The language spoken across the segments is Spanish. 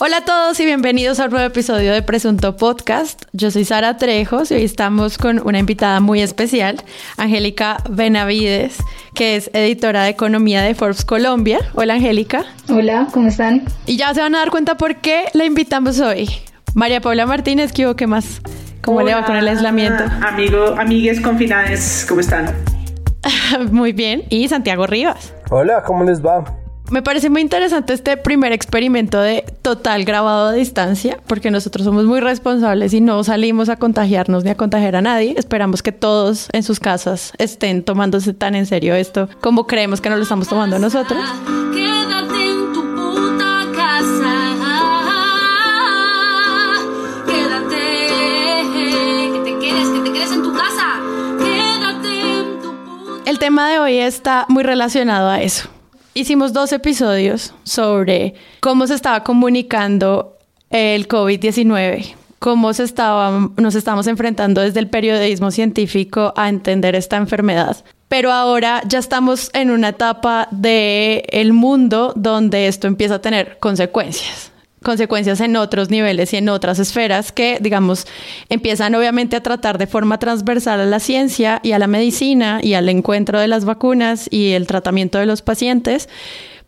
Hola a todos y bienvenidos a un nuevo episodio de Presunto Podcast. Yo soy Sara Trejos y hoy estamos con una invitada muy especial, Angélica Benavides, que es editora de Economía de Forbes Colombia. Hola Angélica. Hola, ¿cómo están? Y ya se van a dar cuenta por qué la invitamos hoy. María Paula Martínez, ¿qué más? ¿Cómo le va con el aislamiento? Amigo, amigues confinadas, ¿cómo están? muy bien. Y Santiago Rivas. Hola, ¿cómo les va? Me parece muy interesante este primer experimento de total grabado a distancia, porque nosotros somos muy responsables y no salimos a contagiarnos ni a contagiar a nadie. Esperamos que todos en sus casas estén tomándose tan en serio esto como creemos que nos lo estamos tomando nosotros. Quédate en tu puta casa. Quédate, que te quedes, que te quedes en tu casa. Quédate en tu puta El tema de hoy está muy relacionado a eso Hicimos dos episodios sobre cómo se estaba comunicando el COVID-19, cómo se estaba, nos estamos enfrentando desde el periodismo científico a entender esta enfermedad. Pero ahora ya estamos en una etapa del el mundo donde esto empieza a tener consecuencias consecuencias en otros niveles y en otras esferas que, digamos, empiezan obviamente a tratar de forma transversal a la ciencia y a la medicina y al encuentro de las vacunas y el tratamiento de los pacientes,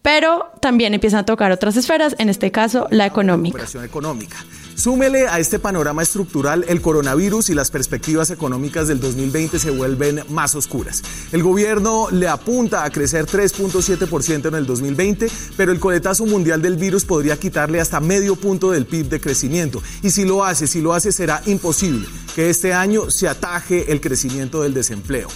pero también empiezan a tocar otras esferas, en este caso la económica. económica. Súmele a este panorama estructural el coronavirus y las perspectivas económicas del 2020 se vuelven más oscuras. El gobierno le apunta a crecer 3.7% en el 2020, pero el coletazo mundial del virus podría quitarle hasta medio punto del PIB de crecimiento. Y si lo hace, si lo hace, será imposible que este año se ataje el crecimiento del desempleo.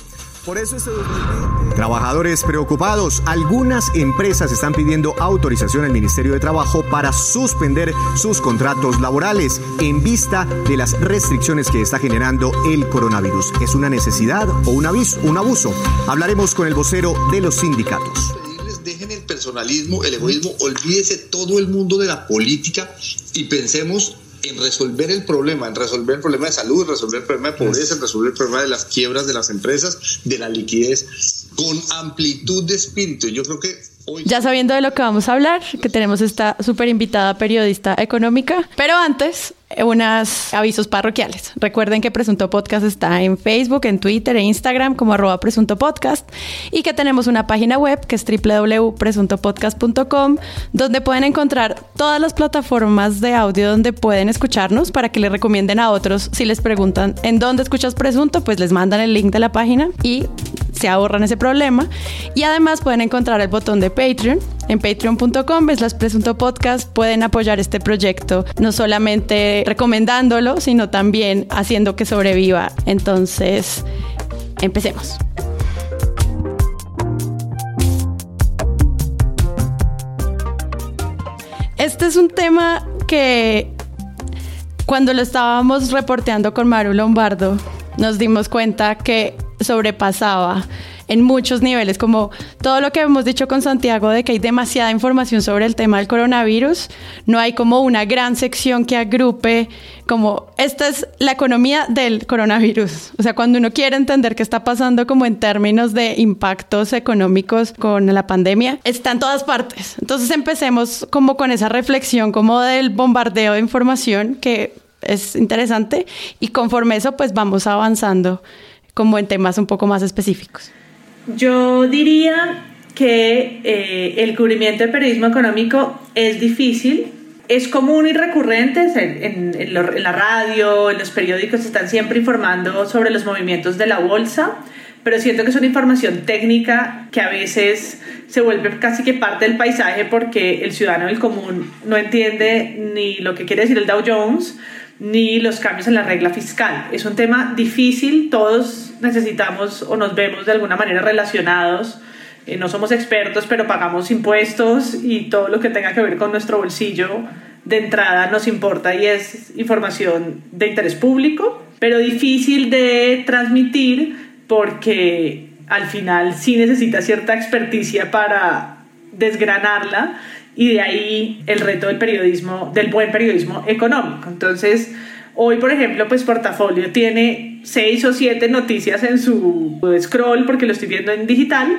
Por eso este 2020... Trabajadores preocupados. Algunas empresas están pidiendo autorización al Ministerio de Trabajo para suspender sus contratos laborales en vista de las restricciones que está generando el coronavirus. ¿Es una necesidad o un aviso, un abuso? Hablaremos con el vocero de los sindicatos dejen el personalismo, el egoísmo, olvídese todo el mundo de la política y pensemos en resolver el problema, en resolver el problema de salud, en resolver el problema de pobreza, en resolver el problema de las quiebras de las empresas, de la liquidez, con amplitud de espíritu. Yo creo que hoy... Ya sabiendo de lo que vamos a hablar, que tenemos esta súper invitada periodista económica, pero antes unos avisos parroquiales. Recuerden que Presunto Podcast está en Facebook, en Twitter e Instagram como arroba Presunto Podcast y que tenemos una página web que es www.presuntopodcast.com donde pueden encontrar todas las plataformas de audio donde pueden escucharnos para que le recomienden a otros. Si les preguntan en dónde escuchas Presunto, pues les mandan el link de la página y se ahorran ese problema. Y además pueden encontrar el botón de Patreon en patreon.com, las Presunto Podcast, pueden apoyar este proyecto, no solamente recomendándolo, sino también haciendo que sobreviva. Entonces, empecemos. Este es un tema que cuando lo estábamos reporteando con Maru Lombardo, nos dimos cuenta que sobrepasaba en muchos niveles, como todo lo que hemos dicho con Santiago de que hay demasiada información sobre el tema del coronavirus, no hay como una gran sección que agrupe como esta es la economía del coronavirus. O sea, cuando uno quiere entender qué está pasando como en términos de impactos económicos con la pandemia, está en todas partes. Entonces empecemos como con esa reflexión como del bombardeo de información que es interesante y conforme eso pues vamos avanzando como en temas un poco más específicos. Yo diría que eh, el cubrimiento del periodismo económico es difícil, es común y recurrente en, en, la radio, en los periódicos están siempre informando sobre los movimientos de la bolsa, pero siento que es una información técnica que a veces se vuelve casi que parte del paisaje porque el ciudadano del común no entiende ni lo que quiere decir el Dow Jones, ni los cambios en la regla fiscal. Es un tema difícil, todos necesitamos o nos vemos de alguna manera relacionados. Eh, no somos expertos, pero pagamos impuestos y todo lo que tenga que ver con nuestro bolsillo de entrada nos importa y es información de interés público, pero difícil de transmitir porque al final sí necesita cierta experticia para desgranarla y de ahí el reto del periodismo, del buen periodismo económico. Entonces, hoy, por ejemplo, pues Portafolio tiene seis o siete noticias en su scroll porque lo estoy viendo en digital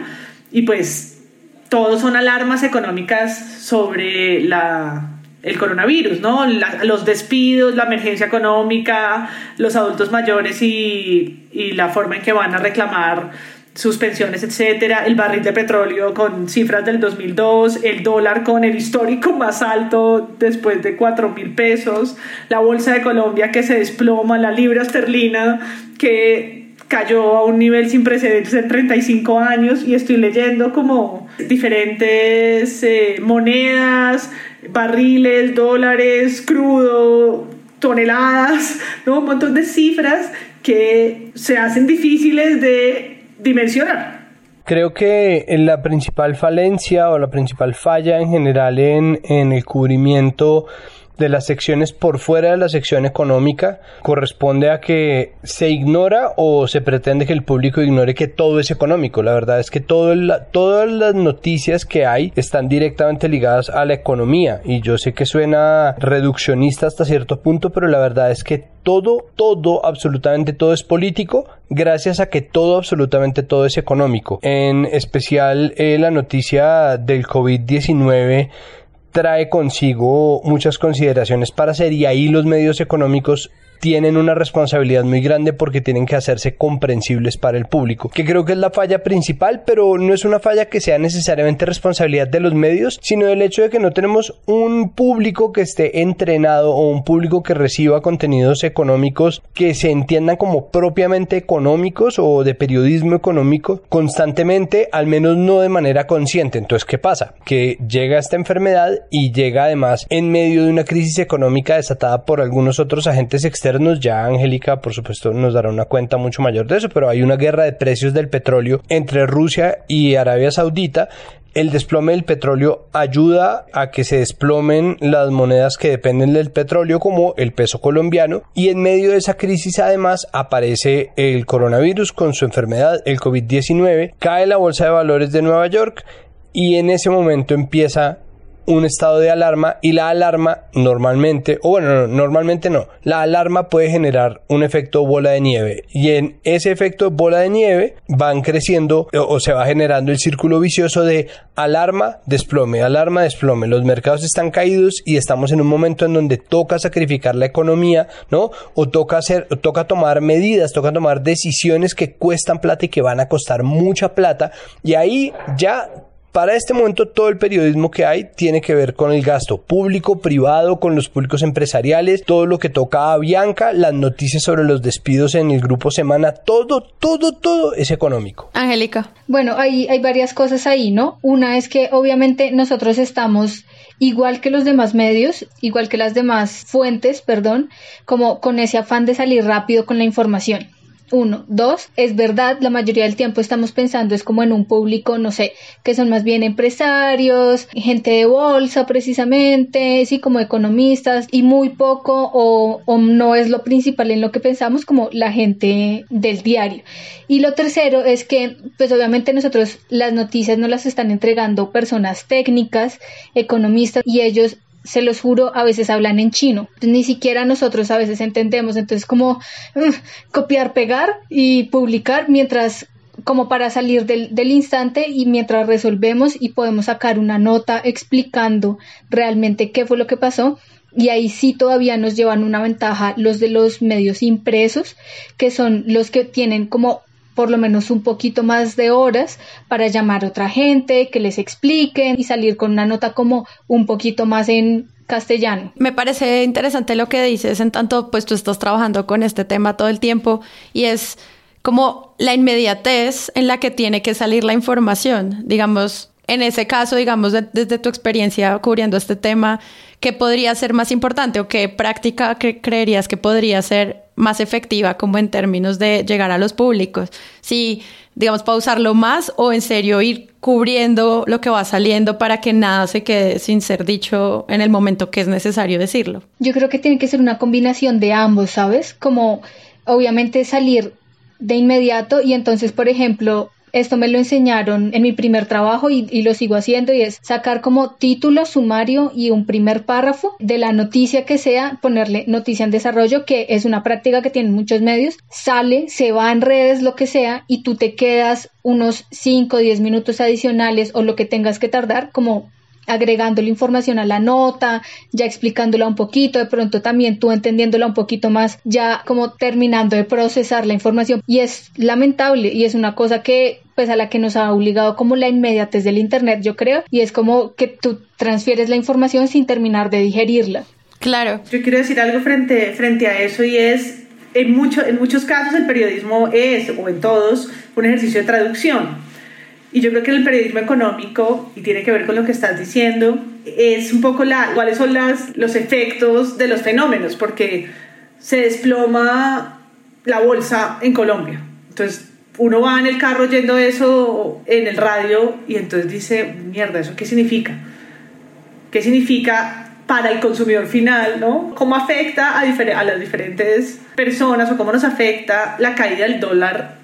y pues todos son alarmas económicas sobre la el coronavirus, ¿no? los despidos, la emergencia económica, los adultos mayores y, y la forma en que van a reclamar sus pensiones, etcétera, el barril de petróleo con cifras del 2002, el dólar con el histórico más alto después de 4 mil pesos, la bolsa de Colombia que se desploma, la libra esterlina que cayó a un nivel sin precedentes en 35 años y estoy leyendo como diferentes eh, monedas, barriles, dólares, crudo, toneladas, ¿no? un montón de cifras que se hacen difíciles de dimensionar. Creo que la principal falencia o la principal falla en general en, en el cubrimiento de las secciones por fuera de la sección económica corresponde a que se ignora o se pretende que el público ignore que todo es económico. La verdad es que todo todas las noticias que hay están directamente ligadas a la economía y yo sé que suena reduccionista hasta cierto punto, pero la verdad es que todo, todo, absolutamente todo es político gracias a que todo, absolutamente todo es económico. En especial eh, la noticia del COVID-19 trae consigo muchas consideraciones para hacer y ahí los medios económicos tienen una responsabilidad muy grande porque tienen que hacerse comprensibles para el público, que creo que es la falla principal, pero no es una falla que sea necesariamente responsabilidad de los medios, sino del hecho de que no tenemos un público que esté entrenado o un público que reciba contenidos económicos que se entiendan como propiamente económicos o de periodismo económico constantemente, al menos no de manera consciente. Entonces, ¿qué pasa? Que llega esta enfermedad y llega además en medio de una crisis económica desatada por algunos otros agentes externos ya Angélica, por supuesto, nos dará una cuenta mucho mayor de eso, pero hay una guerra de precios del petróleo entre Rusia y Arabia Saudita. El desplome del petróleo ayuda a que se desplomen las monedas que dependen del petróleo como el peso colombiano y en medio de esa crisis además aparece el coronavirus con su enfermedad, el COVID-19, cae la bolsa de valores de Nueva York y en ese momento empieza un estado de alarma y la alarma normalmente, o bueno, normalmente no, la alarma puede generar un efecto bola de nieve y en ese efecto bola de nieve van creciendo o, se va generando el círculo vicioso de alarma, desplome, alarma, desplome. Los mercados están caídos y estamos en un momento en donde toca sacrificar la economía, ¿no? O toca hacer, toca tomar medidas, toca tomar decisiones que cuestan plata y que van a costar mucha plata y ahí ya para este momento todo el periodismo que hay tiene que ver con el gasto público, privado, con los públicos empresariales, todo lo que toca a Bianca, las noticias sobre los despidos en el grupo Semana, todo, todo, todo es económico. Angélica. Bueno, hay, hay varias cosas ahí, ¿no? Una es que obviamente nosotros estamos igual que los demás medios, igual que las demás fuentes, perdón, como con ese afán de salir rápido con la información. Uno. Dos, es verdad, la mayoría del tiempo estamos pensando es como en un público, no sé, que son más bien empresarios, gente de bolsa precisamente, sí, como economistas y muy poco o, o no es lo principal en lo que pensamos como la gente del diario. Y lo tercero es que, pues obviamente nosotros las noticias no las están entregando personas técnicas, economistas y ellos se los juro, a veces hablan en chino. Ni siquiera nosotros a veces entendemos. Entonces, como mm, copiar, pegar y publicar mientras como para salir del, del, instante y mientras resolvemos y podemos sacar una nota explicando realmente qué fue lo que pasó. Y ahí sí todavía nos llevan una ventaja los de los medios impresos, que son los que tienen como por lo menos un poquito más de horas para llamar a otra gente, que les expliquen y salir con una nota como un poquito más en castellano. Me parece interesante lo que dices, en tanto pues tú estás trabajando con este tema todo el tiempo y es como la inmediatez en la que tiene que salir la información. Digamos, en ese caso, digamos, desde tu experiencia cubriendo este tema, ¿qué podría ser más importante o qué práctica creerías que podría ser más efectiva como en términos de llegar a los públicos. Si, digamos, pausarlo más o en serio ir cubriendo lo que va saliendo para que nada se quede sin ser dicho en el momento que es necesario decirlo. Yo creo que tiene que ser una combinación de ambos, ¿sabes? Como obviamente salir de inmediato y entonces, por ejemplo, esto me lo enseñaron en mi primer trabajo y, lo sigo haciendo y es sacar como título, sumario y un primer párrafo de la noticia que sea, ponerle noticia en desarrollo, que es una práctica que tienen muchos medios, sale, se va en redes, lo que sea, y tú te quedas unos 5 o 10 minutos adicionales o lo que tengas que tardar como agregando la información a la nota, ya explicándola un poquito, de pronto también tú entendiéndola un poquito más, ya como terminando de procesar la información. Y es lamentable y es una cosa que pues a la que nos ha obligado como la inmediatez del internet, yo creo, y es como que tú transfieres la información sin terminar de digerirla. Claro. Yo quiero decir algo frente, frente a eso y es, en, mucho, en muchos casos el periodismo es, o en todos, un ejercicio de traducción. Y yo creo que el periodismo económico, y tiene que ver con lo que estás diciendo, es un poco la, cuáles son las, los efectos de los fenómenos, porque se desploma la bolsa en Colombia. Entonces, uno va en el carro oyendo eso en el radio y entonces dice, mierda, ¿eso qué significa? ¿Qué significa para el consumidor final, ¿no? ¿Cómo afecta a, a las diferentes personas o cómo nos afecta la caída del dólar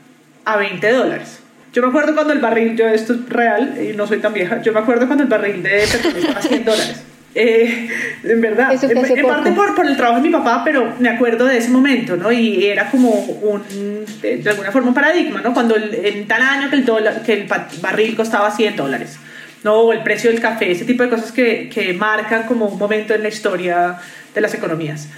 a 20 dólares? Yo me acuerdo cuando el barril, yo esto es real y no soy tan vieja, yo me acuerdo cuando el barril de petróleo estaba a 100 dólares. Eh, en verdad, en, parte por, por, el trabajo de mi papá, pero me acuerdo de ese momento, ¿no? Y era como un, de, alguna forma un paradigma, ¿no? Cuando el, en tal año que el, dólar, que el barril costaba 100 dólares, ¿no? O el precio del café, ese tipo de cosas que, que marcan como un momento en la historia de las economías.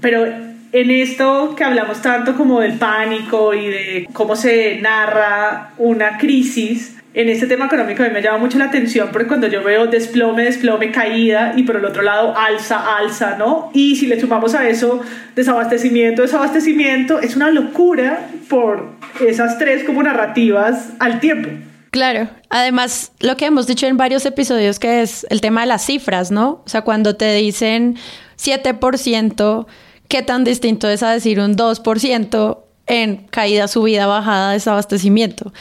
Pero en esto que hablamos tanto como del pánico y de cómo se narra una crisis, en este tema económico a mí me llama mucho la atención porque cuando yo veo desplome, desplome, caída y por el otro lado alza, alza, ¿no? Y si le sumamos a eso desabastecimiento, desabastecimiento, es una locura por esas tres como narrativas al tiempo. Claro, además lo que hemos dicho en varios episodios que es el tema de las cifras, ¿no? O sea, cuando te dicen 7%, ¿qué tan distinto es a decir un 2%? en caída, subida, bajada, desabastecimiento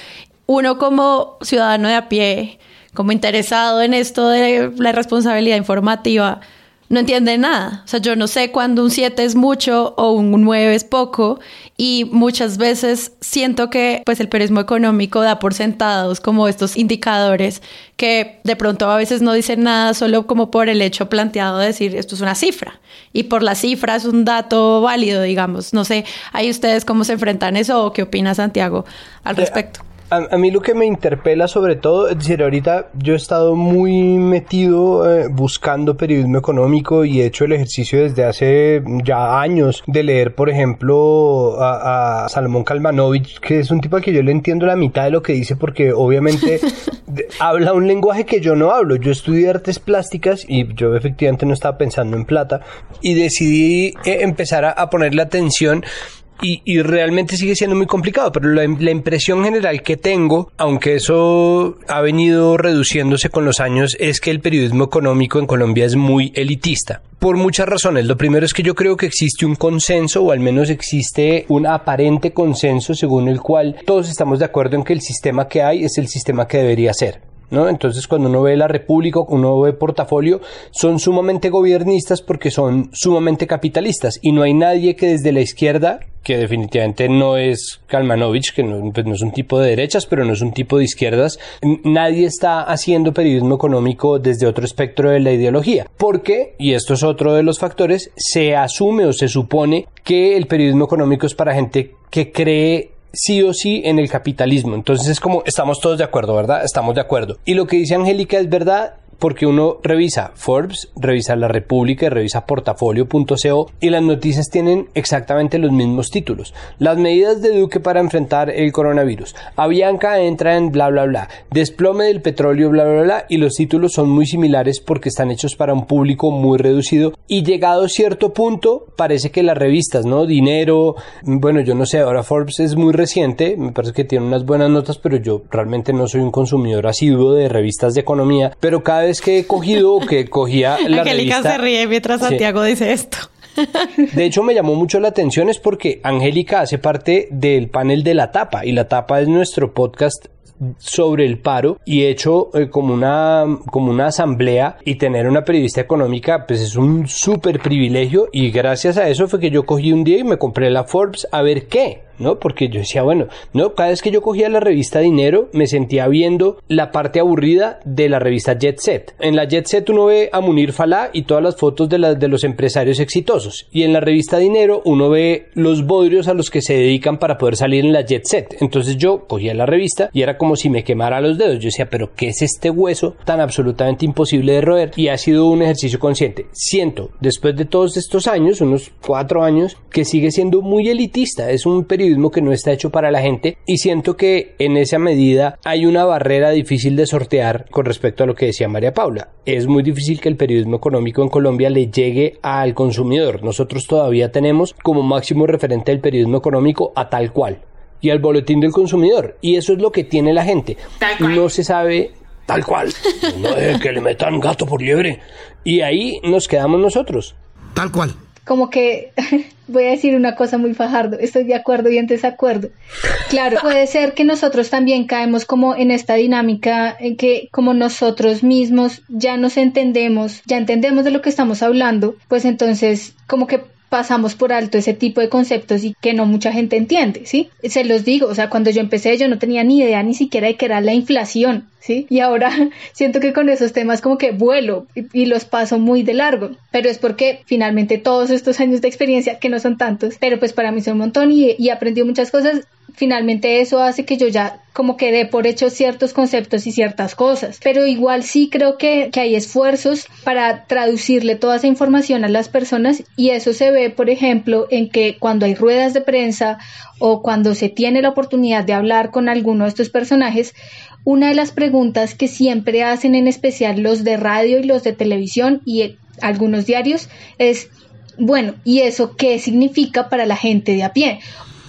uno como ciudadano de a pie, como interesado en esto de la responsabilidad informativa, no entiende nada. O sea, yo no sé cuándo un 7 es mucho o un 9 es poco y muchas veces siento que pues el periodismo económico da por sentados como estos indicadores que de pronto a veces no dicen nada solo como por el hecho planteado de decir esto es una cifra y por la cifra es un dato válido, digamos. No sé, ahí ustedes cómo se enfrentan eso o qué opina Santiago al respecto a, mí lo que me interpela sobre todo, es decir, ahorita yo he estado muy metido eh, buscando periodismo económico y he hecho el ejercicio desde hace ya años de leer, por ejemplo, a, Salomón Kalmanovich, que es un tipo al que yo le entiendo la mitad de lo que dice porque obviamente habla un lenguaje que yo no hablo. Yo estudié artes plásticas y yo efectivamente no estaba pensando en plata y decidí eh, empezar a, a ponerle atención y, realmente sigue siendo muy complicado, pero la, impresión general que tengo, aunque eso ha venido reduciéndose con los años, es que el periodismo económico en Colombia es muy elitista. Por muchas razones. Lo primero es que yo creo que existe un consenso, o al menos existe un aparente consenso según el cual todos estamos de acuerdo en que el sistema que hay es el sistema que debería ser. ¿No? Entonces, cuando uno ve la República, uno ve portafolio, son sumamente gobiernistas porque son sumamente capitalistas y no hay nadie que desde la izquierda, que definitivamente no es Kalmanovich, que no, pues no es un tipo de derechas, pero no es un tipo de izquierdas, nadie está haciendo periodismo económico desde otro espectro de la ideología. Porque, y esto es otro de los factores, se asume o se supone que el periodismo económico es para gente que cree sí o sí en el capitalismo. Entonces es como, estamos todos de acuerdo, ¿verdad? Estamos de acuerdo. Y lo que dice Angélica es verdad porque uno revisa Forbes, revisa La República y revisa portafolio.co y las noticias tienen exactamente los mismos títulos. Las medidas de Duque para enfrentar el coronavirus. Avianca entra en bla bla bla. Desplome del petróleo bla bla bla y los títulos son muy similares porque están hechos para un público muy reducido y llegado cierto punto parece que las revistas, ¿no? Dinero, bueno, yo no sé, ahora Forbes es muy reciente, me parece que tiene unas buenas notas, pero yo realmente no soy un consumidor asiduo de revistas de economía, pero cada vez que he cogido que cogía la Angélica se ríe mientras Santiago dice esto. De hecho, me llamó mucho la atención es porque Angélica hace parte del panel de la tapa y la tapa es nuestro podcast sobre el paro y hecho eh, como una como una asamblea y tener una periodista económica pues es un súper privilegio y gracias a eso fue que yo cogí un día y me compré la Forbes a ver qué ¿no? Porque yo decía, bueno, no, cada vez que yo cogía la revista Dinero, me sentía viendo la parte aburrida de la revista Jet Set. En la Jet Set uno ve a Munir Falá y todas las fotos de, de los empresarios exitosos. Y en la revista Dinero uno ve los bodrios a los que se dedican para poder salir en la Jet Set. Entonces yo cogía la revista y era como si me quemara los dedos. Yo decía, pero ¿qué es este hueso tan absolutamente imposible de roer? Y ha sido un ejercicio consciente. Siento, después de todos estos años, unos cuatro años, que sigue siendo muy elitista. Es un que no está hecho para la gente y siento que en esa medida hay una barrera difícil de sortear con respecto a lo que decía María Paula. Es muy difícil que el periodismo económico en Colombia le llegue al consumidor. Nosotros todavía tenemos como máximo referente del periodismo económico a tal cual y al boletín del consumidor. Y eso es lo que tiene la gente. No se sabe tal cual. No es que le metan gato por liebre. Y ahí nos quedamos nosotros. Tal cual. Como que voy a decir una cosa muy fajardo, estoy de acuerdo y en desacuerdo. Claro, puede ser que nosotros también caemos como en esta dinámica en que como nosotros mismos ya nos entendemos, ya entendemos de lo que estamos hablando, pues entonces como que pasamos por alto ese tipo de conceptos y que no mucha gente entiende, ¿sí? Se los digo, o sea, cuando yo empecé yo no tenía ni idea ni siquiera de qué era la inflación, ¿sí? Y ahora siento que con esos temas como que vuelo y, los paso muy de largo, pero es porque finalmente todos estos años de experiencia, que no son tantos, pero pues para mí son un montón y, y aprendí muchas cosas, finalmente eso hace que yo ya como que dé por hecho ciertos conceptos y ciertas cosas. Pero igual sí creo que, que, hay esfuerzos para traducirle toda esa información a las personas y eso se ve, por ejemplo, en que cuando hay ruedas de prensa o cuando se tiene la oportunidad de hablar con alguno de estos personajes, una de las preguntas que siempre hacen en especial los de radio y los de televisión y algunos diarios es, bueno, ¿y eso qué significa para la gente de a pie?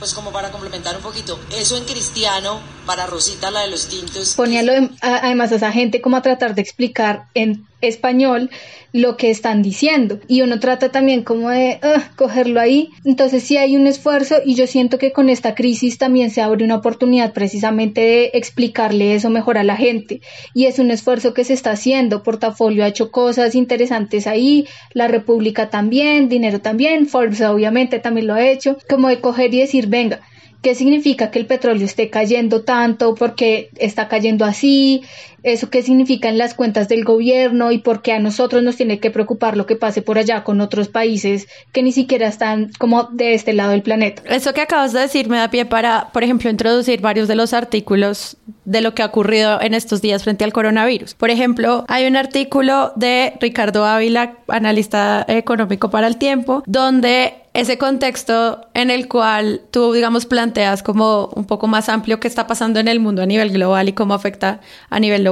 Pues como para complementar un poquito, eso en cristiano, para Rosita la de los tintos. Poníalo además a esa gente como a tratar de explicar en español lo que están diciendo. Y uno trata también como de cogerlo ahí entonces sí hay un esfuerzo y yo siento que con esta crisis también se abre una oportunidad precisamente de explicarle eso mejor a la gente. Y es un esfuerzo que se está haciendo. Portafolio ha hecho cosas interesantes ahí la república también dinero también Forbes obviamente también lo ha hecho. Como de coger y decir venga ¿Qué significa que el petróleo esté cayendo tanto? ¿Por qué está cayendo así? ¿Eso qué significa en las cuentas del gobierno? ¿Y por qué a nosotros nos tiene que preocupar lo que pase por allá con otros países que ni siquiera están como de este lado del planeta? Eso que acabas de decir me da pie para, por ejemplo, introducir varios de los artículos de lo que ha ocurrido en estos días frente al coronavirus. Por ejemplo, hay un artículo de Ricardo Ávila, analista económico para el tiempo, donde ese contexto en el cual tú, digamos, planteas como un poco más amplio qué está pasando en el mundo a nivel global y cómo afecta a nivel local,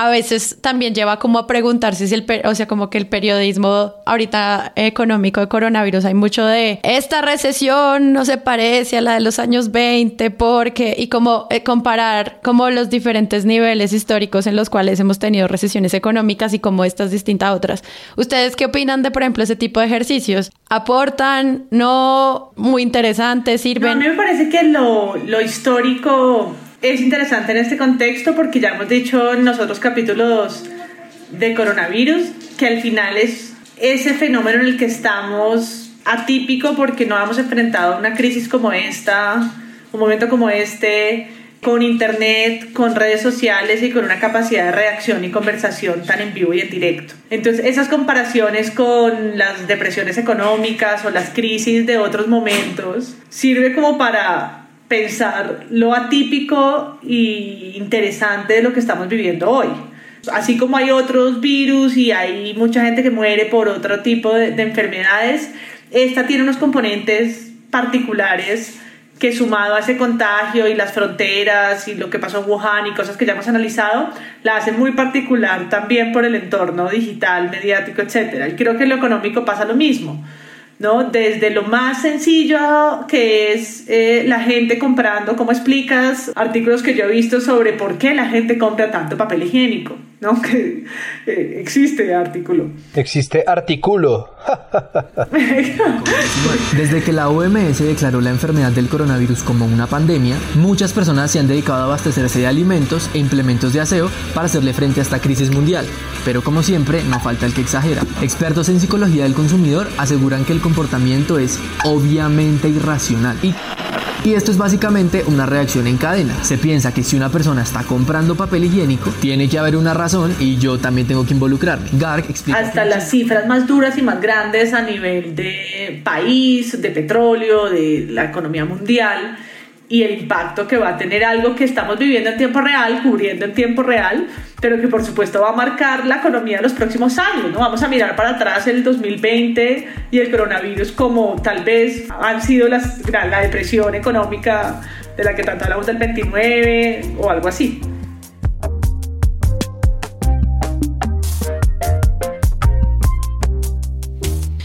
a veces también lleva como a preguntarse si el, o sea, como que el periodismo ahorita económico de coronavirus hay mucho de esta recesión no se parece a la de los años 20 porque y como eh, comparar como los diferentes niveles históricos en los cuales hemos tenido recesiones económicas y como estas distintas otras. ¿Ustedes qué opinan de, por ejemplo, ese tipo de ejercicios? ¿Aportan? ¿No? ¿Muy interesantes? ¿Sirven? a mí me parece que lo, lo histórico es interesante en este contexto porque ya hemos dicho en los otros capítulos de coronavirus que al final es ese fenómeno en el que estamos atípico porque no hemos enfrentado una crisis como esta, un momento como este, con internet, con redes sociales y con una capacidad de reacción y conversación tan en vivo y en directo. Entonces, esas comparaciones con las depresiones económicas o las crisis de otros momentos sirve como para pensar lo atípico y interesante de lo que estamos viviendo hoy. Así como hay otros virus y hay mucha gente que muere por otro tipo de, enfermedades, esta tiene unos componentes particulares que sumado a ese contagio y las fronteras y lo que pasó en Wuhan y cosas que ya hemos analizado, la hace muy particular también por el entorno digital, mediático, etc. Y creo que en lo económico pasa lo mismo. ¿No? Desde lo más sencillo que es eh, la gente comprando, ¿cómo explicas artículos que yo he visto sobre por qué la gente compra tanto papel higiénico? ¿no? Que eh, existe artículo. Existe artículo. Desde que la OMS declaró la enfermedad del coronavirus como una pandemia, muchas personas se han dedicado a abastecerse de alimentos e implementos de aseo para hacerle frente a esta crisis mundial. Pero como siempre, no falta el que exagera. Expertos en psicología del consumidor aseguran que el comportamiento es obviamente irracional y y esto es básicamente una reacción en cadena. Se piensa que si una persona está comprando papel higiénico, tiene que haber una razón y yo también tengo que involucrarme. Garg explica. Hasta las cifras más duras y más grandes a nivel de país, de petróleo, de la economía mundial, y el impacto que va a tener algo que estamos viviendo en tiempo real, cubriendo en tiempo real, pero que por supuesto va a marcar la economía de los próximos años. ¿no? Vamos a mirar para atrás el 2020 y el coronavirus como tal vez han sido las, la depresión económica de la que tanto hablamos del 29 o algo así.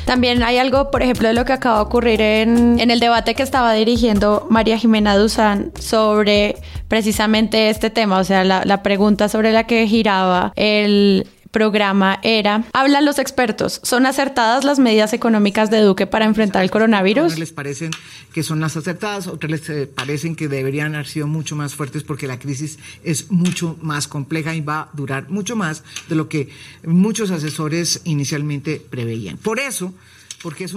También hay algo, por ejemplo, de lo que acaba de ocurrir en, en el debate que estaba dirigiendo María Jimena Duzán sobre precisamente este tema, o sea, la, la pregunta sobre la que giraba el programa era, hablan los expertos, ¿son acertadas las medidas económicas de Duque para enfrentar el coronavirus? Unas les parecen que son las acertadas, otras les eh, parecen que deberían haber sido mucho más fuertes porque la crisis es mucho más compleja y va a durar mucho más de lo que muchos asesores inicialmente preveían. Por eso,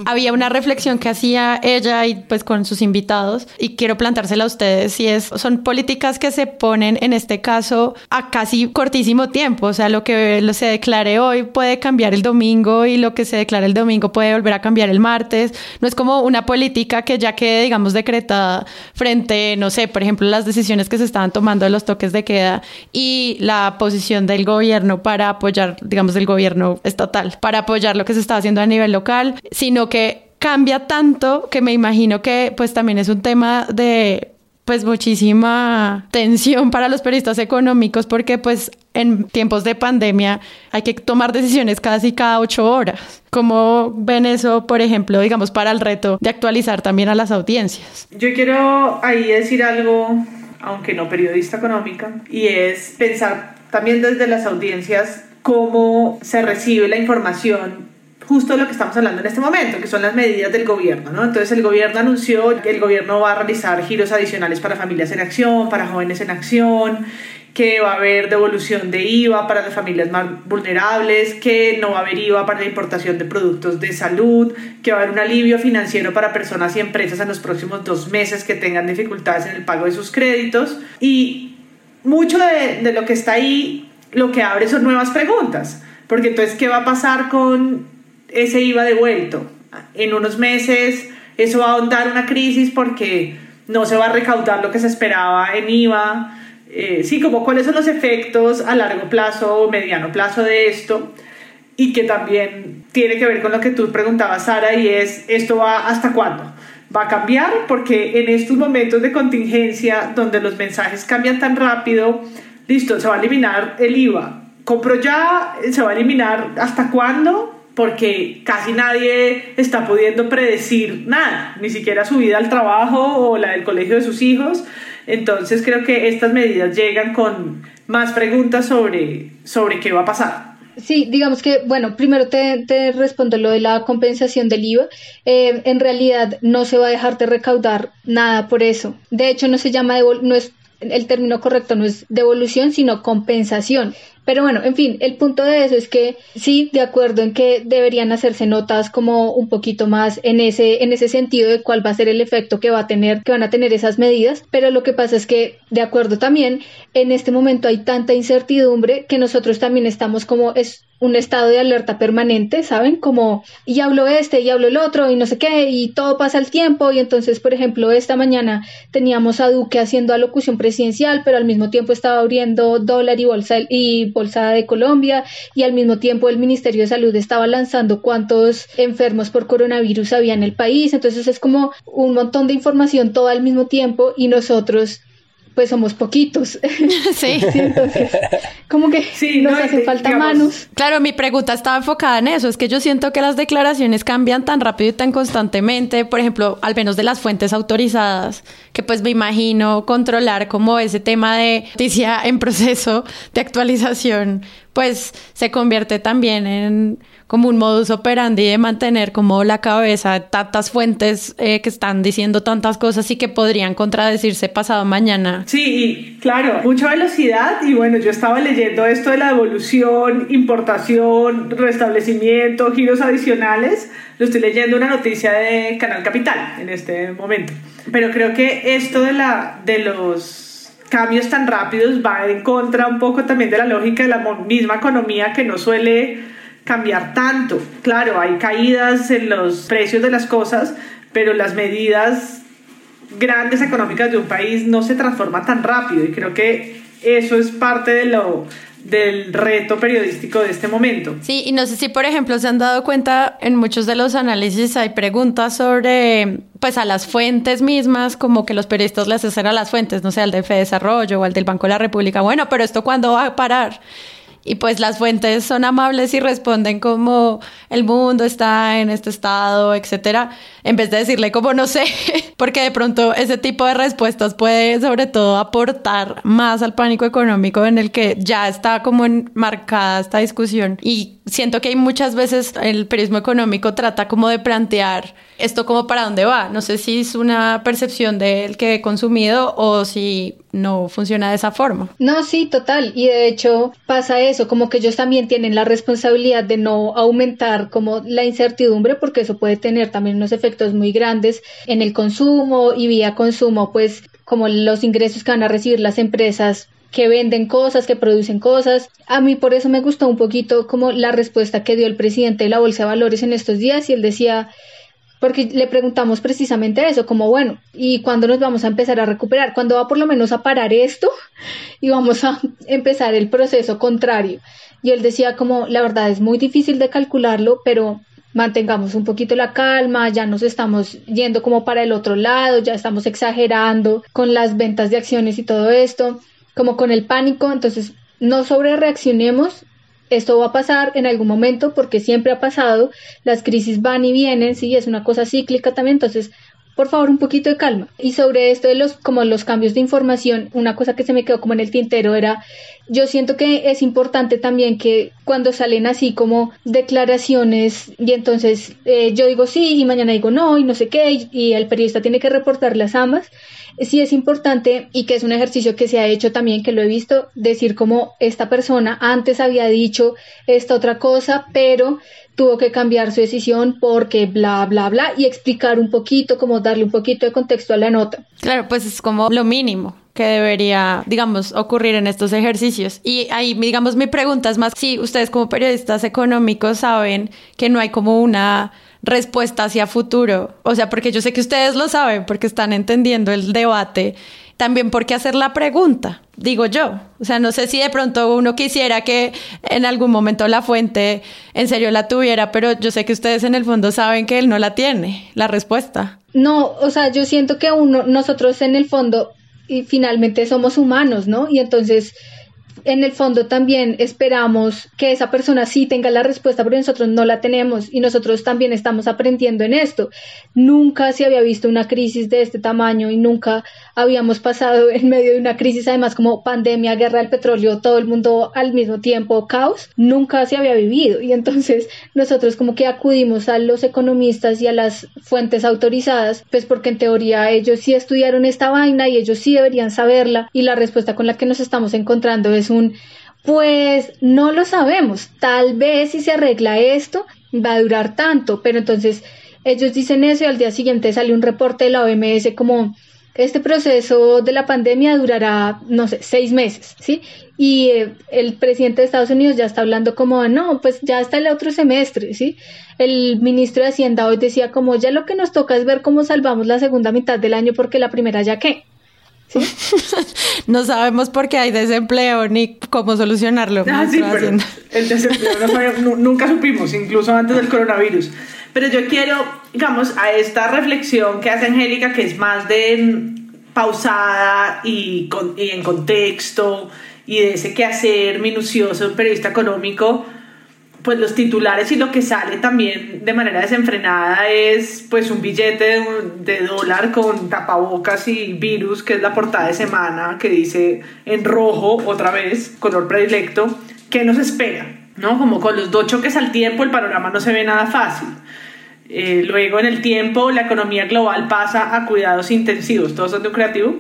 había una reflexión que hacía ella y pues con sus invitados y quiero plantársela a ustedes y es, son políticas que se ponen en este caso a casi cortísimo tiempo, o sea, lo que se declare hoy puede cambiar el domingo y lo que se declare el domingo puede volver a cambiar el martes, no es como una política que ya quede, digamos, decretada frente, no sé, por ejemplo, las decisiones que se estaban tomando de los toques de queda y la posición del gobierno para apoyar, digamos, del gobierno estatal, para apoyar lo que se está haciendo a nivel local sino que cambia tanto que me imagino que pues también es un tema de pues muchísima tensión para los periodistas económicos porque pues en tiempos de pandemia hay que tomar decisiones casi cada ocho horas. ¿Cómo ven eso, por ejemplo, digamos, para el reto de actualizar también a las audiencias? Yo quiero ahí decir algo, aunque no periodista económica, y es pensar también desde las audiencias cómo se recibe la información justo lo que estamos hablando en este momento, que son las medidas del gobierno, ¿no? Entonces el gobierno anunció que el gobierno va a realizar giros adicionales para familias en acción, para jóvenes en acción, que va a haber devolución de IVA para las familias más vulnerables, que no va a haber IVA para la importación de productos de salud, que va a haber un alivio financiero para personas y empresas en los próximos dos meses que tengan dificultades en el pago de sus créditos. Y mucho de, de lo que está ahí lo que abre son nuevas preguntas, porque entonces, ¿qué va a pasar con ese IVA devuelto. En unos meses eso va a ahondar una crisis porque no se va a recaudar lo que se esperaba en IVA. Eh, sí, como cuáles son los efectos a largo plazo o mediano plazo de esto y que también tiene que ver con lo que tú preguntabas, Sara, y es, ¿esto va hasta cuándo? ¿Va a cambiar? Porque en estos momentos de contingencia donde los mensajes cambian tan rápido, listo, se va a eliminar el IVA. Compro ya, se va a eliminar hasta cuándo? Porque casi nadie está pudiendo predecir nada, ni siquiera su vida al trabajo o la del colegio de sus hijos. Entonces creo que estas medidas llegan con más preguntas sobre, sobre qué va a pasar. Sí, digamos que, bueno, primero te, te respondo lo de la compensación del IVA. Eh, en realidad no se va a dejar de recaudar nada por eso. De hecho, no se llama, no es, el término correcto no es devolución, sino compensación. Pero bueno, en fin, el punto de eso es que sí, de acuerdo en que deberían hacerse notas como un poquito más en ese, en ese sentido de cuál va a ser el efecto que va a tener, que van a tener esas medidas. Pero lo que pasa es que, de acuerdo también, en este momento hay tanta incertidumbre que nosotros también estamos como es un estado de alerta permanente, ¿saben? Como, y hablo este, y hablo el otro, y no sé qué, y todo pasa el tiempo, y entonces, por ejemplo, esta mañana teníamos a Duque haciendo alocución presidencial, pero al mismo tiempo estaba abriendo dólar y bolsa, y bolsa de Colombia, y al mismo tiempo el Ministerio de Salud estaba lanzando cuántos enfermos por coronavirus había en el país, entonces es como un montón de información todo al mismo tiempo, y nosotros pues somos poquitos. Sí. entonces, como que sí, nos hace falta manos. Claro, mi pregunta estaba enfocada en eso. Es que yo siento que las declaraciones cambian tan rápido y tan constantemente. Por ejemplo, al menos de las fuentes autorizadas, que pues me imagino controlar como ese tema de noticia en proceso de actualización, pues se convierte también en como un modus operandi de mantener como la cabeza de tantas fuentes eh, que están diciendo tantas cosas y que podrían contradecirse pasado mañana. Sí, claro, mucha velocidad y bueno, yo estaba leyendo esto de la devolución, importación, restablecimiento, giros adicionales, lo estoy leyendo una noticia de Canal Capital en este momento. Pero creo que esto de, la, de los cambios tan rápidos va en contra un poco también de la lógica de la misma economía que no suele cambiar tanto. Claro, hay caídas en los precios de las cosas, pero las medidas grandes económicas de un país no se transforma tan rápido y creo que eso es parte de lo del reto periodístico de este momento. Sí, y no sé si por ejemplo se han dado cuenta en muchos de los análisis hay preguntas sobre pues a las fuentes mismas, como que los periodistas les hacen a las fuentes, no sé, al de Desarrollo o al del Banco de la República. Bueno, pero esto cuándo va a parar? Y pues las fuentes son amables y responden como el mundo está en este estado, etcétera, en vez de decirle como no sé, porque de pronto ese tipo de respuestas puede sobre todo aportar más al pánico económico en el que ya está como enmarcada esta discusión y siento que hay muchas veces el periodismo económico trata como de plantear esto como para dónde va. No sé si es una percepción del que he consumido o si no funciona de esa forma. No, sí, total. Y de hecho pasa eso, como que ellos también tienen la responsabilidad de no aumentar como la incertidumbre, porque eso puede tener también unos efectos muy grandes en el consumo y vía consumo, pues como los ingresos que van a recibir las empresas que venden cosas, que producen cosas. A mí por eso me gustó un poquito como la respuesta que dio el presidente de la Bolsa de Valores en estos días y él decía, porque le preguntamos precisamente eso, como bueno, ¿y cuándo nos vamos a empezar a recuperar? ¿Cuándo va por lo menos a parar esto? Y vamos a empezar el proceso contrario. Y él decía como, la verdad es muy difícil de calcularlo, pero mantengamos un poquito la calma, ya nos estamos yendo como para el otro lado, ya estamos exagerando con las ventas de acciones y todo esto, como con el pánico, entonces no sobre reaccionemos esto va a pasar en algún momento porque siempre ha pasado, las crisis van y vienen, sí, es una cosa cíclica también, entonces por favor un poquito de calma. Y sobre esto de los como los cambios de información, una cosa que se me quedó como en el tintero era yo siento que es importante también que cuando salen así como declaraciones y entonces eh, yo digo sí y mañana digo no y no sé qué y, el periodista tiene que reportar las ambas, sí es importante y que es un ejercicio que se ha hecho también, que lo he visto, decir como esta persona antes había dicho esta otra cosa, pero tuvo que cambiar su decisión porque bla, bla, bla y explicar un poquito, como darle un poquito de contexto a la nota. Claro, pues es como lo mínimo que debería, digamos, ocurrir en estos ejercicios. Y ahí, digamos, mi pregunta es más si ustedes como periodistas económicos saben que no hay como una respuesta hacia futuro. O sea, porque yo sé que ustedes lo saben, porque están entendiendo el debate. También porque hacer la pregunta, digo yo. O sea, no sé si de pronto uno quisiera que en algún momento la fuente en serio la tuviera, pero yo sé que ustedes en el fondo saben que él no la tiene, la respuesta. No, o sea, yo siento que uno, nosotros en el fondo y finalmente somos humanos, ¿no? Y entonces, en el fondo también esperamos que esa persona sí tenga la respuesta, pero nosotros no la tenemos y nosotros también estamos aprendiendo en esto. Nunca se había visto una crisis de este tamaño y nunca habíamos pasado en medio de una crisis, además como pandemia, guerra del petróleo, todo el mundo al mismo tiempo, caos, nunca se había vivido. Y entonces nosotros como que acudimos a los economistas y a las fuentes autorizadas, pues porque en teoría ellos sí estudiaron esta vaina y ellos sí deberían saberla y la respuesta con la que nos estamos encontrando es un pues no lo sabemos, tal vez si se arregla esto va a durar tanto, pero entonces ellos dicen eso y al día siguiente sale un reporte de la OMS como este proceso de la pandemia durará, no sé, seis meses, ¿sí? Y eh, el presidente de Estados Unidos ya está hablando como, no, pues ya está el otro semestre, ¿sí? El ministro de Hacienda hoy decía como, ya lo que nos toca es ver cómo salvamos la segunda mitad del año porque la primera ya qué. ¿Sí? no sabemos por qué hay desempleo ni cómo solucionarlo. Ah, sí, el desempleo nunca supimos, incluso antes del coronavirus. Pero yo quiero, digamos, a esta reflexión que hace Angélica, que es más de pausada y, y en contexto y de ese quehacer minucioso, periodista económico, pues los titulares y lo que sale también de manera desenfrenada es pues un billete de, de, dólar con tapabocas y virus, que es la portada de semana, que dice en rojo, otra vez, color predilecto, ¿qué nos espera? ¿No? Como con los dos choques al tiempo el panorama no se ve nada fácil. Eh, luego en el tiempo la economía global pasa a cuidados intensivos, todos son de un creativo.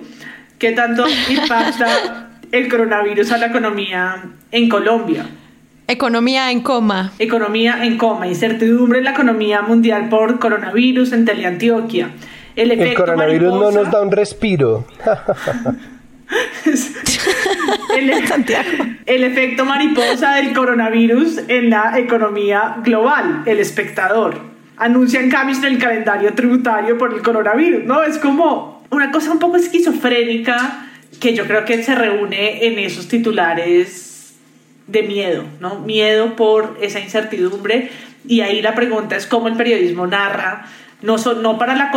¿Qué tanto impacta el coronavirus a la economía en Colombia? Economía en coma. Economía en coma. Incertidumbre en la economía mundial por coronavirus en Teleantioquia. El, el coronavirus no nos da un respiro. el, el, efecto mariposa del coronavirus en la economía global, el espectador anuncian cambios en el calendario tributario por el coronavirus, ¿no? Es como una cosa un poco esquizofrénica que yo creo que se reúne en esos titulares de miedo, ¿no? Miedo por esa incertidumbre y ahí la pregunta es cómo el periodismo narra no, no, para la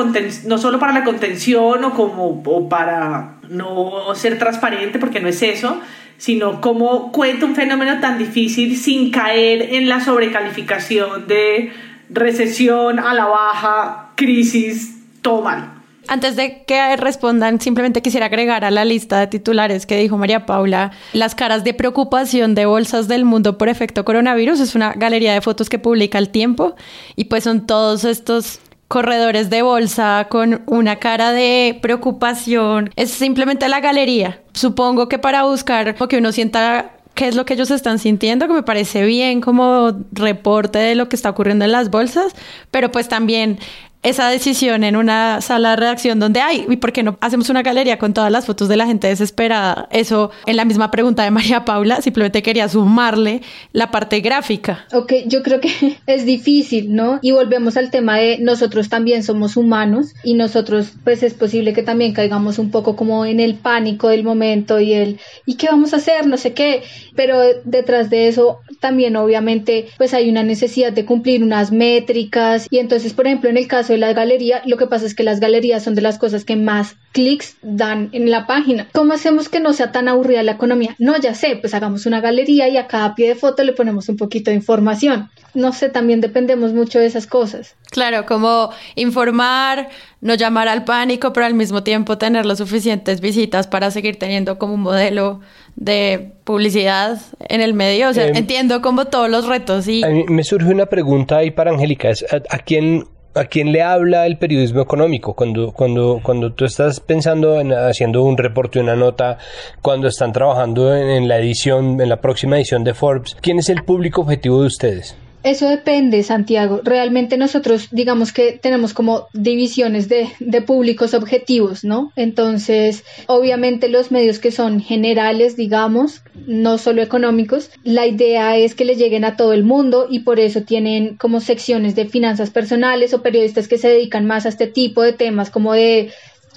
no solo para la contención o, como, o para no ser transparente, porque no es eso, sino cómo cuenta un fenómeno tan difícil sin caer en la sobrecalificación de recesión a la baja, crisis, todo mal. Antes de que respondan, simplemente quisiera agregar a la lista de titulares que dijo María Paula, las caras de preocupación de bolsas del mundo por efecto coronavirus. Es una galería de fotos que publica el tiempo y pues son todos estos corredores de bolsa con una cara de preocupación. Es simplemente la galería. Supongo que para buscar o uno sienta qué es lo que ellos están sintiendo, que me parece bien como reporte de lo que está ocurriendo en las bolsas, pero pues también esa decisión en una sala de redacción donde hay, ¿y por qué no hacemos una galería con todas las fotos de la gente desesperada? Eso en la misma pregunta de María Paula, simplemente quería sumarle la parte gráfica. Ok, yo creo que es difícil, ¿no? Y volvemos al tema de nosotros también somos humanos y nosotros pues es posible que también caigamos un poco como en el pánico del momento y el ¿y qué vamos a hacer? No sé qué, pero detrás de eso también obviamente pues hay una necesidad de cumplir unas métricas y entonces por ejemplo en el caso de la galería, lo que pasa es que las galerías son de las cosas que más clics dan en la página. ¿Cómo hacemos que no sea tan aburrida la economía? No, ya sé, pues hagamos una galería y a cada pie de foto le ponemos un poquito de información. No sé, también dependemos mucho de esas cosas. Claro, como informar, no llamar al pánico, pero al mismo tiempo tener las suficientes visitas para seguir teniendo como un modelo de publicidad en el medio. O sea, em, entiendo como todos los retos y... A mí me surge una pregunta ahí para Angélica. ¿A, quién ¿A quién le habla el periodismo económico? Cuando, cuando, cuando tú estás pensando en haciendo un reporte, una nota, cuando están trabajando en la edición, en la próxima edición de Forbes, ¿quién es el público objetivo de ustedes? Eso depende, Santiago. Realmente nosotros, digamos que tenemos como divisiones de, de, públicos objetivos, ¿no? Entonces, obviamente los medios que son generales, digamos, no solo económicos, la idea es que le lleguen a todo el mundo y por eso tienen como secciones de finanzas personales o periodistas que se dedican más a este tipo de temas, como de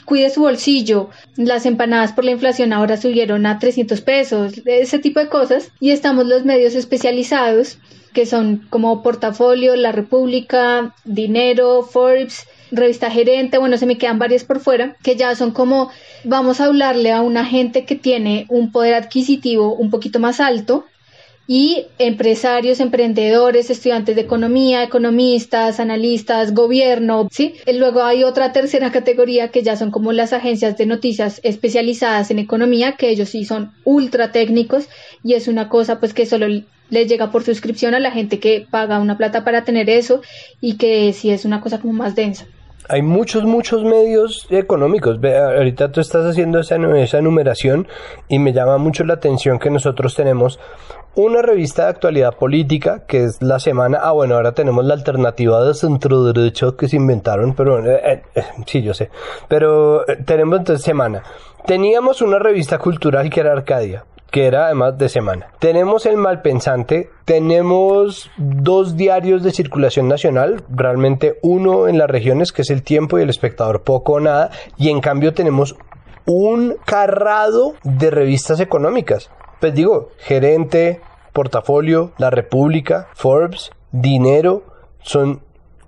cuide su bolsillo, las empanadas por la inflación ahora subieron a 300 pesos, ese tipo de cosas. Y estamos los medios especializados que son como Portafolio, La República, Dinero, Forbes, Revista Gerente, bueno, se me quedan varias por fuera, que ya son como, vamos a hablarle a una gente que tiene un poder adquisitivo un poquito más alto y empresarios, emprendedores, estudiantes de economía, economistas, analistas, gobierno, ¿sí? Luego hay otra tercera categoría que ya son como las agencias de noticias especializadas en economía, que ellos sí son ultra técnicos y es una cosa pues que solo les llega por suscripción a la gente que paga una plata para tener eso y que si es una cosa como más densa. Hay muchos, muchos medios económicos. ahorita tú estás haciendo esa, esa enumeración y me llama mucho la atención que nosotros tenemos una revista de actualidad política que es La Semana. Ah, bueno, ahora tenemos la alternativa de centro derecho que se inventaron, pero eh, eh, eh, sí, yo sé. Pero tenemos entonces Semana. Teníamos una revista cultural que era Arcadia que era además de semana. Tenemos el Malpensante, tenemos dos diarios de circulación nacional, realmente uno en las regiones que es El Tiempo y El Espectador, poco o nada, y en cambio tenemos un carrado de revistas económicas. Pues digo, gerente, portafolio, La República, Forbes, Dinero, son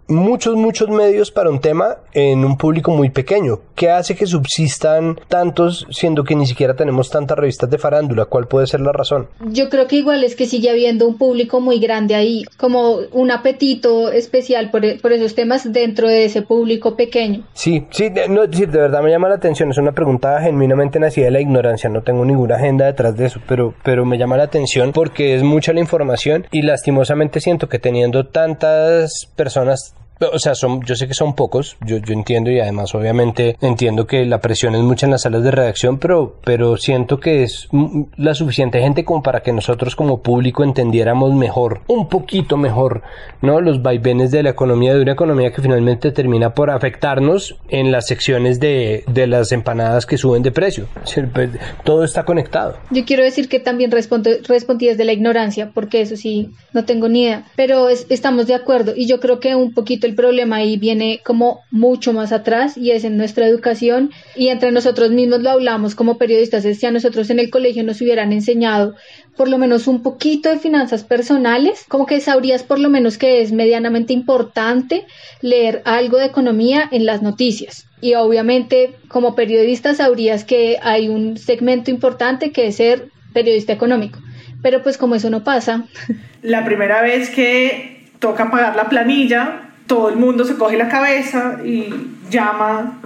muchos, muchos medios para un tema en un público muy pequeño. ¿Qué hace que subsistan tantos siendo que ni siquiera tenemos tantas revistas de farándula? ¿Cuál puede ser la razón? Yo creo que igual es que sigue habiendo un público muy grande ahí, como un apetito especial por, por esos temas dentro de ese público pequeño. Sí, sí, no, de verdad me llama la atención. Es una pregunta genuinamente nacida de la ignorancia. No tengo ninguna agenda detrás de eso, pero, pero me llama la atención porque es mucha la información y lastimosamente siento que teniendo tantas personas o sea, son, yo sé que son pocos, yo, yo entiendo y además obviamente entiendo que la presión es mucha en las salas de redacción, pero, pero siento que es la suficiente gente como para que nosotros como público entendiéramos mejor, un poquito mejor, ¿no? Los vaivenes de la economía, de una economía que finalmente termina por afectarnos en las secciones de, de las empanadas que suben de precio. Pues, todo está conectado. Yo quiero decir que también respondí desde la ignorancia, porque eso sí, no tengo ni idea, pero estamos de acuerdo y yo creo que un poquito el problema ahí viene como mucho más atrás y es en nuestra educación y entre nosotros mismos lo hablamos como periodistas, es si a nosotros en el colegio nos hubieran enseñado por lo menos un poquito de finanzas personales, como que sabrías por lo menos que es medianamente importante leer algo de economía en las noticias. Y obviamente como periodista sabrías que hay un segmento importante que es ser periodista económico. Pero pues como eso no pasa. La primera vez que toca pagar la planilla, todo el mundo se coge la cabeza y llama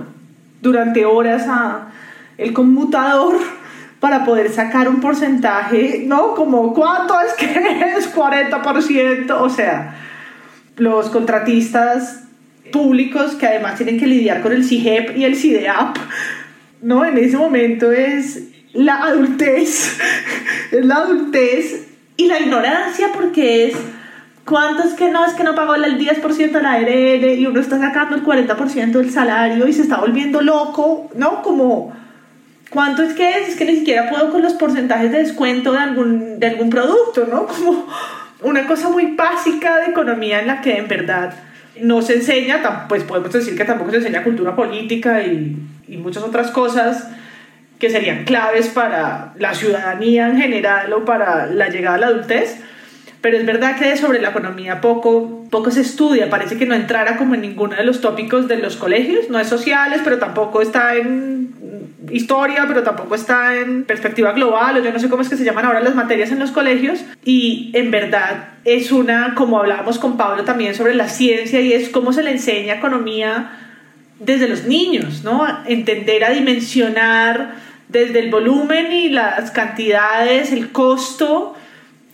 durante horas a el conmutador para poder sacar un porcentaje, ¿no? Como cuánto es que es 40%, o sea, los contratistas públicos que además tienen que lidiar con el CIGEP y el CIDEAP, ¿no? En ese momento es la adultez, es la adultez y la ignorancia porque es cuánto es que no, es que no pagó el 10% de la ARL y uno está sacando el 40% del salario y se está volviendo loco, ¿no? Como ¿Cuánto es que es? Es que ni siquiera puedo con los porcentajes de descuento de algún, de algún producto, ¿no? Como una cosa muy básica de economía en la que en verdad no se enseña, pues podemos decir que tampoco se enseña cultura política y, y muchas otras cosas que serían claves para la ciudadanía en general o para la llegada a la adultez. Pero es verdad que sobre la economía poco, poco se estudia, parece que no entrara como en ninguno de los tópicos de los colegios, no es sociales, pero tampoco está en historia, pero tampoco está en perspectiva global, o yo no sé cómo es que se llaman ahora las materias en los colegios, y en verdad es una, como hablábamos con Pablo también sobre la ciencia, y es cómo se le enseña economía desde los niños, ¿no? Entender a dimensionar desde el volumen y las cantidades, el costo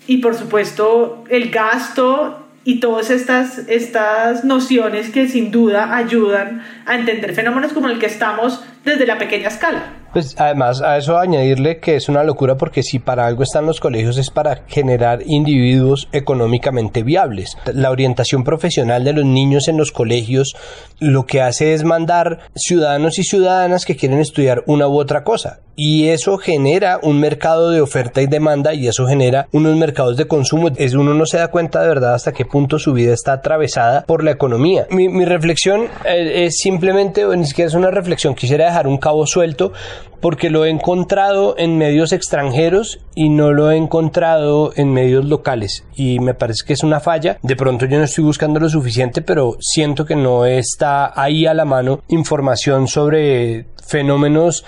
y por supuesto el gasto y todas estas, estas nociones que sin duda ayudan a entender fenómenos como el que estamos desde la pequeña escala. Pues además a eso añadirle que es una locura porque si para algo están los colegios es para generar individuos económicamente viables. La orientación profesional de los niños en los colegios lo que hace es mandar ciudadanos y ciudadanas que quieren estudiar una u otra cosa y eso genera un mercado de oferta y demanda y eso genera unos mercados de consumo. Es uno no se da cuenta de verdad hasta qué punto su vida está atravesada por la economía. Mi, reflexión eh, es simplemente, ni siquiera es una reflexión, quisiera dejar un cabo suelto porque lo he encontrado en medios extranjeros y no lo he encontrado en medios locales y me parece que es una falla. De pronto yo no estoy buscando lo suficiente, pero siento que no está ahí a la mano información sobre fenómenos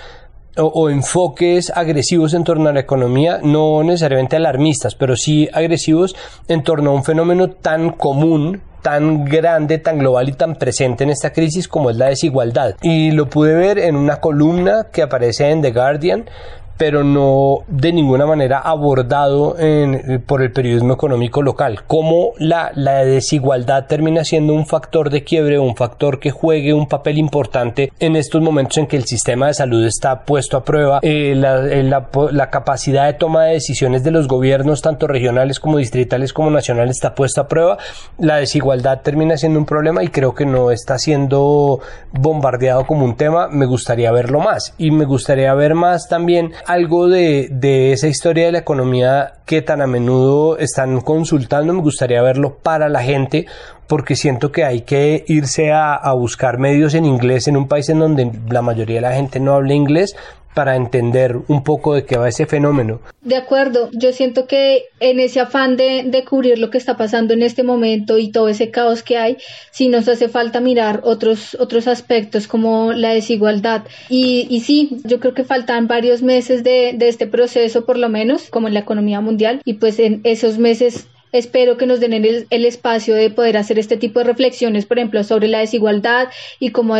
o, enfoques agresivos en torno a la economía, no necesariamente alarmistas, pero sí agresivos en torno a un fenómeno tan común tan grande, tan global y tan presente en esta crisis como es la desigualdad. Y lo pude ver en una columna que aparece en The Guardian pero no de ninguna manera abordado en, por el periodismo económico local. Cómo la, la, desigualdad termina siendo un factor de quiebre, un factor que juegue un papel importante en estos momentos en que el sistema de salud está puesto a prueba, eh, la, eh, la, la, capacidad de toma de decisiones de los gobiernos, tanto regionales como distritales como nacionales, está puesta a prueba. La desigualdad termina siendo un problema y creo que no está siendo bombardeado como un tema. Me gustaría verlo más y me gustaría ver más también algo de, de, esa historia de la economía que tan a menudo están consultando. Me gustaría verlo para la gente porque siento que hay que irse a, a buscar medios en inglés en un país en donde la mayoría de la gente no habla inglés para entender un poco de qué va ese fenómeno. De acuerdo, yo siento que en ese afán de, de, cubrir lo que está pasando en este momento y todo ese caos que hay, sí nos hace falta mirar otros, otros aspectos como la desigualdad. Y, sí, yo creo que faltan varios meses de, este proceso, por lo menos, como en la economía mundial, y pues en esos meses Espero que nos den el, espacio de poder hacer este tipo de reflexiones, por ejemplo, sobre la desigualdad y cómo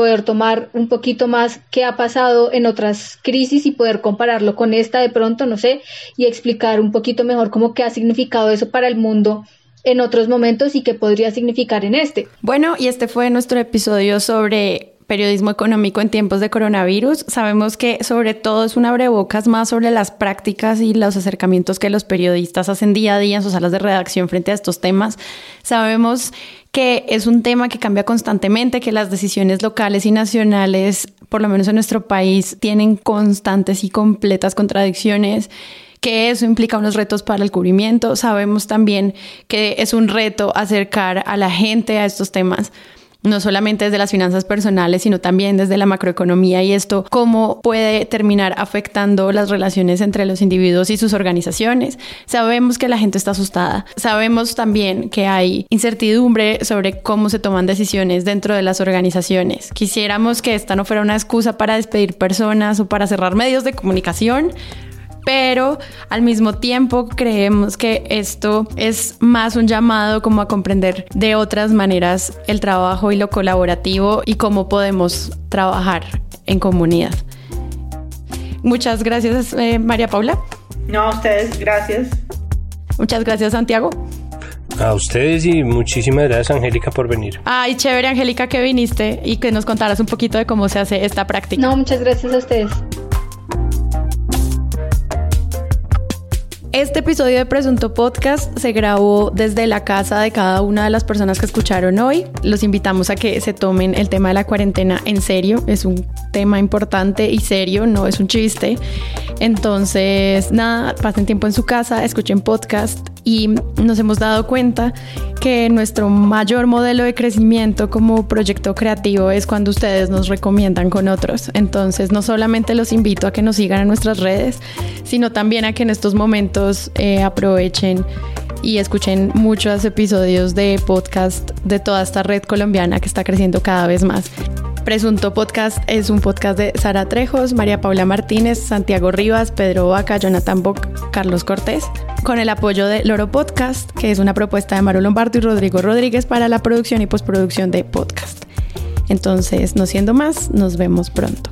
poder tomar un poquito más qué ha pasado en otras crisis y poder compararlo con esta de pronto, no sé, y explicar un poquito mejor cómo qué ha significado eso para el mundo en otros momentos y qué podría significar en este. Bueno, y este fue nuestro episodio sobre periodismo económico en tiempos de coronavirus. Sabemos que sobre todo es un abrebocas más sobre las prácticas y los acercamientos que los periodistas hacen día a día en sus salas de redacción frente a estos temas. Sabemos que es un tema que cambia constantemente, que las decisiones locales y nacionales, por lo menos en nuestro país, tienen constantes y completas contradicciones que eso implica unos retos para el cubrimiento. Sabemos también que es un reto acercar a la gente a estos temas no solamente desde las finanzas personales, sino también desde la macroeconomía y esto cómo puede terminar afectando las relaciones entre los individuos y sus organizaciones. Sabemos que la gente está asustada. Sabemos también que hay incertidumbre sobre cómo se toman decisiones dentro de las organizaciones. Quisiéramos que esta no fuera una excusa para despedir personas o para cerrar medios de comunicación, pero al mismo tiempo creemos que esto es más un llamado como a comprender de otras maneras el trabajo y lo colaborativo y cómo podemos trabajar en comunidad. Muchas gracias, eh, María Paula. No, a ustedes, gracias. Muchas gracias, Santiago. A ustedes y muchísimas gracias, Angélica, por venir. Ay, chévere, Angélica, que viniste y que nos contaras un poquito de cómo se hace esta práctica. No, muchas gracias a ustedes. Este episodio de Presunto Podcast se grabó desde la casa de cada una de las personas que escucharon hoy. Los invitamos a que se tomen el tema de la cuarentena en serio. Es un tema importante y serio, no es un chiste. Entonces, nada, pasen tiempo en su casa, escuchen podcast y nos hemos dado cuenta que nuestro mayor modelo de crecimiento como proyecto creativo es cuando ustedes nos recomiendan con otros. Entonces, no solamente los invito a que nos sigan en nuestras redes, sino también a que en estos momentos eh, aprovechen y escuchen muchos episodios de podcast de toda esta red colombiana que está creciendo cada vez más. Presunto Podcast es un podcast de Sara Trejos, María Paula Martínez, Santiago Rivas, Pedro Vaca, Jonathan Bock, Carlos Cortés, con el apoyo de Loro Podcast, que es una propuesta de Maru Lombardo y Rodrigo Rodríguez para la producción y postproducción de podcast. Entonces, no siendo más, nos vemos pronto.